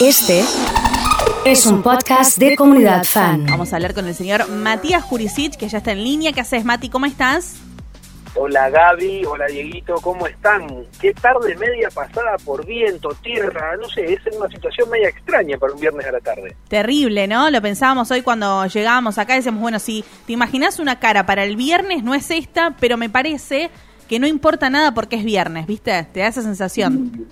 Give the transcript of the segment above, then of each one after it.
Este es un podcast de comunidad fan. Vamos a hablar con el señor Matías Jurisic, que ya está en línea. ¿Qué haces, Mati? ¿Cómo estás? Hola Gaby, hola Dieguito, ¿cómo están? Qué tarde media pasada por viento, tierra, no sé, es una situación media extraña para un viernes a la tarde. Terrible, ¿no? Lo pensábamos hoy cuando llegábamos acá, decíamos, bueno, si te imaginas una cara para el viernes, no es esta, pero me parece que no importa nada porque es viernes, ¿viste? Te da esa sensación.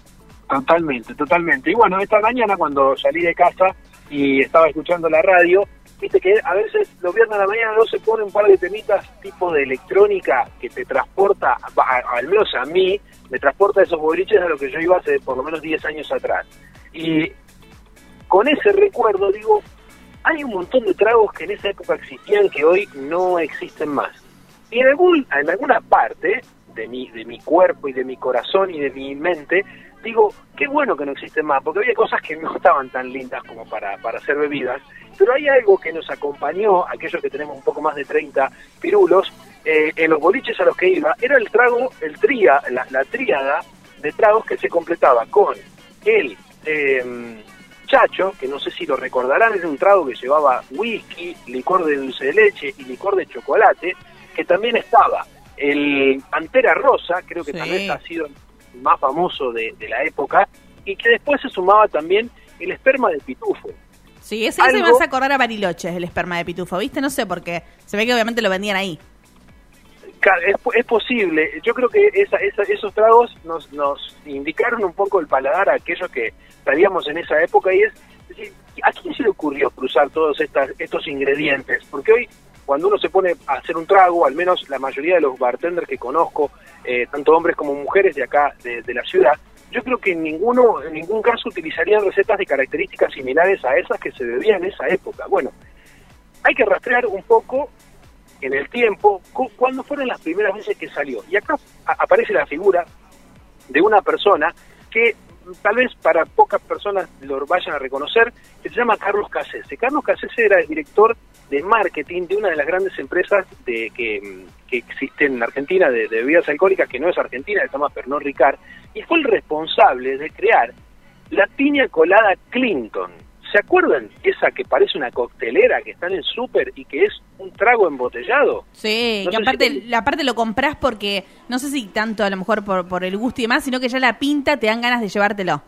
Totalmente, totalmente. Y bueno, esta mañana cuando salí de casa y estaba escuchando la radio, viste que a veces los viernes a la mañana no se pone un par de temitas tipo de electrónica que te transporta, al menos a mí, me transporta esos boliches a lo que yo iba hace por lo menos 10 años atrás. Y con ese recuerdo digo, hay un montón de tragos que en esa época existían que hoy no existen más. Y en, algún, en alguna parte de mi, de mi cuerpo y de mi corazón y de mi mente, digo, qué bueno que no existen más, porque había cosas que no estaban tan lindas como para, para ser bebidas, pero hay algo que nos acompañó, aquellos que tenemos un poco más de 30 pirulos, eh, en los boliches a los que iba, era el trago, el tría, la, la tríada de tragos que se completaba con el em, chacho, que no sé si lo recordarán, era un trago que llevaba whisky, licor de dulce de leche y licor de chocolate, que también estaba el Pantera Rosa, creo que también ha sido el más famoso de, de la época, y que después se sumaba también el esperma de pitufo. Sí, ese, se me hace acordar a Bariloche, el esperma de pitufo, ¿viste? No sé por qué. Se ve que obviamente lo vendían ahí. Es, es posible. Yo creo que esa, esos tragos nos, nos indicaron un poco el paladar a aquellos que salíamos en esa época y es, decir, ¿a quién se le ocurrió cruzar todos estas, estos ingredientes? Porque hoy, cuando uno se pone a hacer un trago, al menos la mayoría de los bartenders que conozco, eh, tanto hombres como mujeres de acá, de, la ciudad, yo creo que en ninguno, en ningún caso utilizarían recetas de características similares a esas que se bebían en esa época. Bueno, hay que rastrear un poco en el tiempo cuándo fueron las primeras veces que salió. Y acá aparece la figura de una persona que tal vez para pocas personas lo vayan a reconocer, que se llama Carlos Casese. Carlos Casese era el director de marketing de una de las grandes empresas de que, que existen en Argentina de, de, bebidas alcohólicas, que no es argentina, se llama Pernod Ricard, y fue el responsable de crear la piña colada Clinton. ¿Se acuerdan esa que parece una coctelera que está en el súper y que es un trago embotellado? Sí, no que aparte, si... la parte lo compras porque, no sé si tanto a lo mejor por, por el gusto y demás, sino que ya la pinta te dan ganas de llevártelo.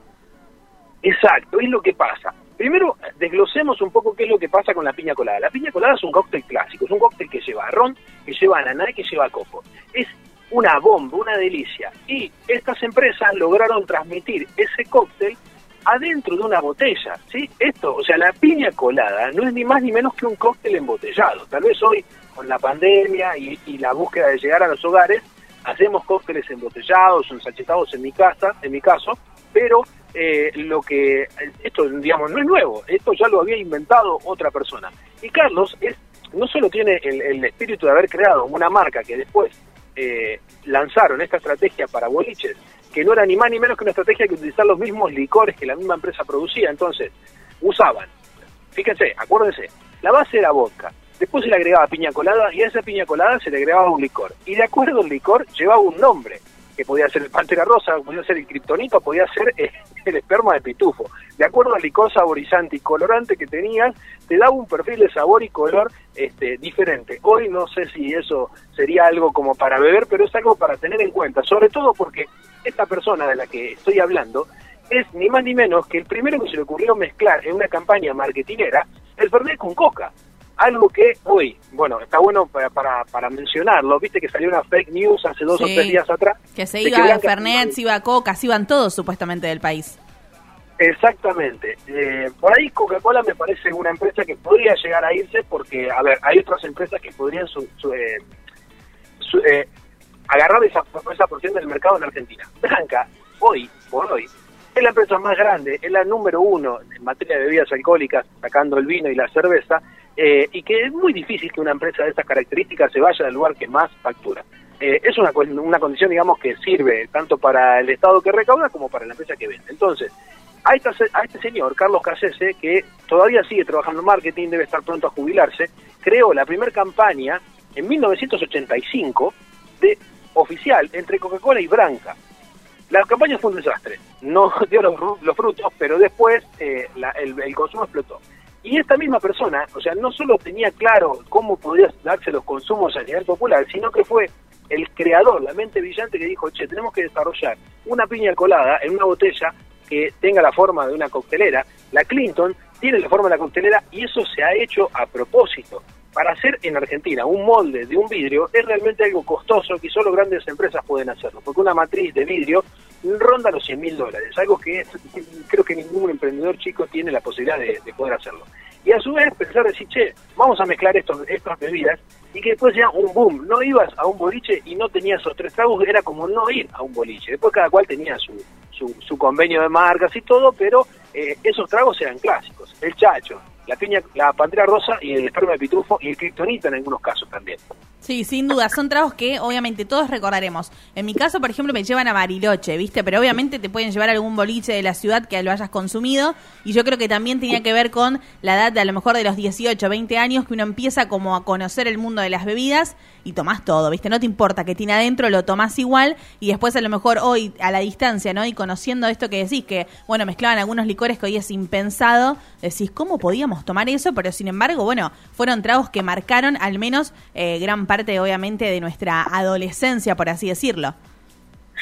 Exacto, es lo que pasa. Primero, desglosemos un poco qué es lo que pasa con la piña colada. La piña colada es un cóctel clásico, es un cóctel que lleva ron, que lleva ananá y que lleva coco. Es una bomba, una delicia. Y estas empresas lograron transmitir ese cóctel adentro de una botella, ¿sí? Esto, o sea, la piña colada no es ni más ni menos que un cóctel embotellado. Tal vez hoy, con la pandemia y, y la búsqueda de llegar a los hogares, hacemos cócteles embotellados, ensachetados en mi casa, en mi caso, pero eh, lo que esto digamos no es nuevo, esto ya lo había inventado otra persona. Y Carlos es no solo tiene el, el espíritu de haber creado una marca que después eh, lanzaron esta estrategia para boliches, que no era ni más ni menos que una estrategia que utilizar los mismos licores que la misma empresa producía. Entonces, usaban, fíjense, acuérdense, la base era vodka, después se le agregaba piña colada y a esa piña colada se le agregaba un licor. Y de acuerdo al licor llevaba un nombre, que podía ser el pantera rosa, podía ser el kriptonito, podía ser el, el esperma de pitufo. De acuerdo al licor saborizante y colorante que tenían, te daba un perfil de sabor y color este, diferente. Hoy no sé si eso sería algo como para beber, pero es algo para tener en cuenta, sobre todo porque esta persona de la que estoy hablando es ni más ni menos que el primero que se le ocurrió mezclar en una campaña marketinera el Fernet con coca algo que hoy, bueno, está bueno para, para, para, mencionarlo, viste que salió una fake news hace dos sí, o tres días atrás. Que se iba a Fernet, se iba a Coca, se iban todos supuestamente del país. Exactamente. Eh, por ahí Coca-Cola me parece una empresa que podría llegar a irse porque, a ver, hay otras empresas que podrían su, su, eh, su, eh, agarrar esa, esa porción del mercado en Argentina. Blanca, hoy, por hoy, es la empresa más grande, es la número uno en materia de bebidas alcohólicas, sacando el vino y la cerveza, eh, y que es muy difícil que una empresa de estas características se vaya al lugar que más factura. Eh, es una, una condición, digamos, que sirve tanto para el Estado que recauda como para la empresa que vende. Entonces, a, esta, a este señor, Carlos Casese, que todavía sigue trabajando en marketing, debe estar pronto a jubilarse, creó la primera campaña en 1985 de oficial entre Coca-Cola y Branca. La campaña fue un desastre, no dio los, los frutos, pero después eh, la- el consumo explotó. Y esta misma persona, o sea, no solo tenía claro cómo podían darse los consumos a nivel popular, sino que fue el creador, la mente brillante que dijo, che, tenemos que desarrollar una piña colada en una botella que tenga la forma de una coctelera. La Clinton tiene la forma de la coctelera y eso se ha hecho a propósito. Para hacer en Argentina un molde de un vidrio es realmente algo costoso que solo grandes empresas pueden hacerlo, porque una matriz de vidrio ronda los 100 mil dólares, algo que es- creo que ningún emprendedor chico tiene la posibilidad de, de poder hacerlo. Y a su vez pensar, decir, che, vamos a mezclar estos, estas bebidas y que después sea un boom. No ibas a un boliche y no tenías esos tres tragos, era como no ir a un boliche. Después cada cual tenía su, su, su convenio de marcas y todo, pero eh, esos tragos eran clásicos. El chacho, la piña, la pantera rosa y el esperma de pitufo y el kriptonita en algunos casos también. Sí, sin duda, son tragos que obviamente todos recordaremos. En mi caso, por ejemplo, me llevan a Bariloche, ¿viste? Pero obviamente te pueden llevar a algún boliche de la ciudad que lo hayas consumido. Y yo creo que también tenía que ver con la edad de a lo mejor de los 18, 20 años, que uno empieza como a conocer el mundo de las bebidas y tomás todo, ¿viste? No te importa que tiene adentro, lo tomás igual. Y después a lo mejor hoy, a la distancia, ¿no? Y conociendo esto que decís, que, bueno, mezclaban algunos licores que hoy es impensado, decís, ¿cómo podíamos tomar eso? Pero sin embargo, bueno, fueron tragos que marcaron al menos eh, gran parte, obviamente, de nuestra adolescencia, por así decirlo.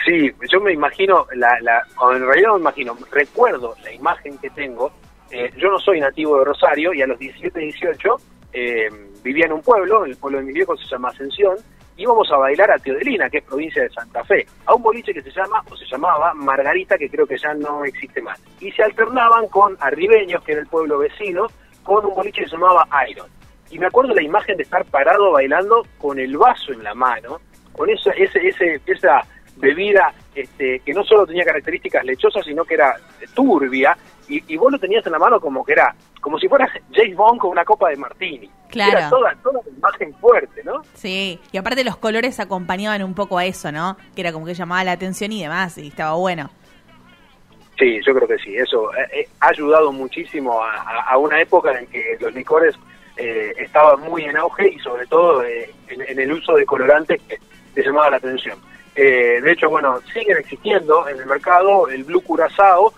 Sí, yo me imagino, la, la, en realidad me imagino, recuerdo la imagen que tengo. eh, yo no soy nativo de Rosario y a los 17, 18 eh, vivía en un pueblo, el pueblo de mi viejo se llama Ascensión, íbamos a bailar a Teodelina, que es provincia de Santa Fe, a un boliche que se llama, o se llamaba Margarita, que creo que ya no existe más. Y se alternaban con Arribeños, que era el pueblo vecino, con un boliche que se llamaba Iron. Y me acuerdo la imagen de estar parado bailando con el vaso en la mano, con esa, ese, ese, esa bebida este, que no solo tenía características lechosas, sino que era turbia, y, y vos lo tenías en la mano como que era, como si fueras James Bond con una copa de martini. Claro. Era toda, toda una imagen fuerte, ¿no? Sí, y aparte los colores acompañaban un poco a eso, ¿no? Que era como que llamaba la atención y demás, y estaba bueno. Sí, yo creo que sí. Eso eh, eh, ha ayudado muchísimo a, una época en que los licores eh, estaban muy en auge y sobre todo eh, en, el uso de colorantes que llamaba la atención. De hecho, bueno, siguen existiendo en el mercado el Blue Curazao.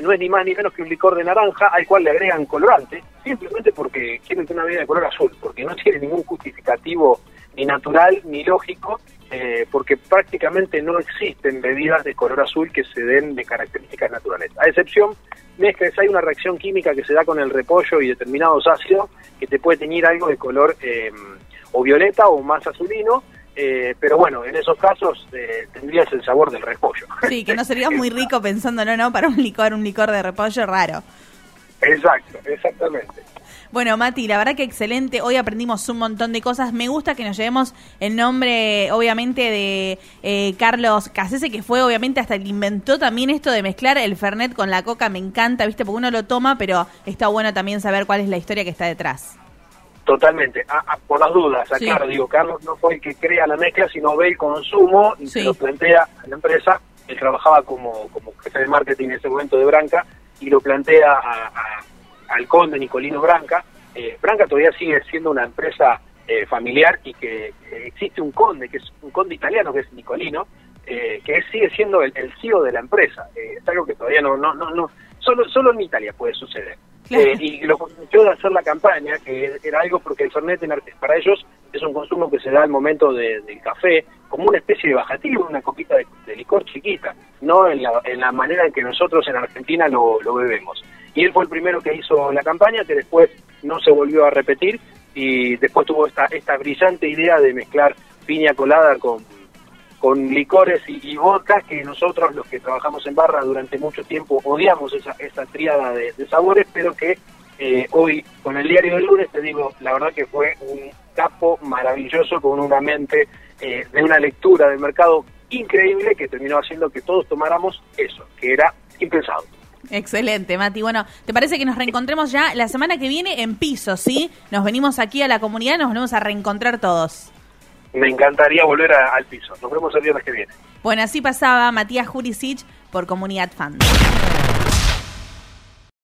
no es ni más ni menos que un licor de naranja al cual le agregan colorante, simplemente porque quieren tener una bebida de color azul, porque no tiene ningún justificativo ni natural ni lógico, eh, porque prácticamente no existen bebidas de color azul que se den de características naturales. A excepción de que hay una reacción química que se da con el repollo y determinados ácidos que te puede teñir algo de color eh, o violeta o más azulino, eh, pero bueno, en esos casos eh, tendrías el sabor del repollo. Sí, que no sería muy rico pensándolo, ¿no? Para un licor, un licor de repollo raro. Exacto, exactamente. Bueno, Mati, la verdad que excelente. Hoy aprendimos un montón de cosas. Me gusta que nos llevemos el nombre, obviamente, de eh, Carlos Casese, que fue, obviamente, hasta el que inventó también esto de mezclar el Fernet con la coca. Me encanta, ¿viste? Porque uno lo toma, pero está bueno también saber cuál es la historia que está detrás. Totalmente, Ah, ah, por las dudas, Sí. aclaro, digo, Carlos no fue el que crea la mezcla, sino ve el consumo y Sí. se lo plantea a la empresa. Él trabajaba como, como jefe de marketing en ese momento de Branca y lo plantea a- a- al conde Nicolino Branca. Eh, Branca todavía sigue siendo una empresa eh, familiar y que existe un conde, que es un conde italiano, que es Nicolino, eh, que sigue siendo el, el CEO de la empresa. Eh, es algo que todavía no, no, no, no solo, solo en Italia puede suceder. Claro. Eh, y lo convenció de hacer la campaña, que era algo porque el Fernet para ellos es un consumo que se da al momento de- del café, como una especie de bajativo, una copita de, de licor chiquita, no en la, en la manera en que nosotros en Argentina lo, lo bebemos. Y él fue el primero que hizo la campaña, que después no se volvió a repetir, y después tuvo esta, esta brillante idea de mezclar piña colada con, con licores y, y vodka, que nosotros los que trabajamos en barra durante mucho tiempo odiamos esa, esa tríada de, sabores, pero que eh, hoy con el diario del lunes te digo, la verdad que fue un capo maravilloso con una mente eh, de una lectura del mercado increíble que terminó haciendo que todos tomáramos eso, que era impensado. Excelente, Mati. Bueno, ¿te parece que nos reencontremos ya la semana que viene en piso, sí? Nos venimos aquí a la comunidad, nos venimos a reencontrar todos. Me encantaría volver a- al piso. Nos vemos el viernes que viene. Bueno, así pasaba Matías Jurisic por Comunidad Fan.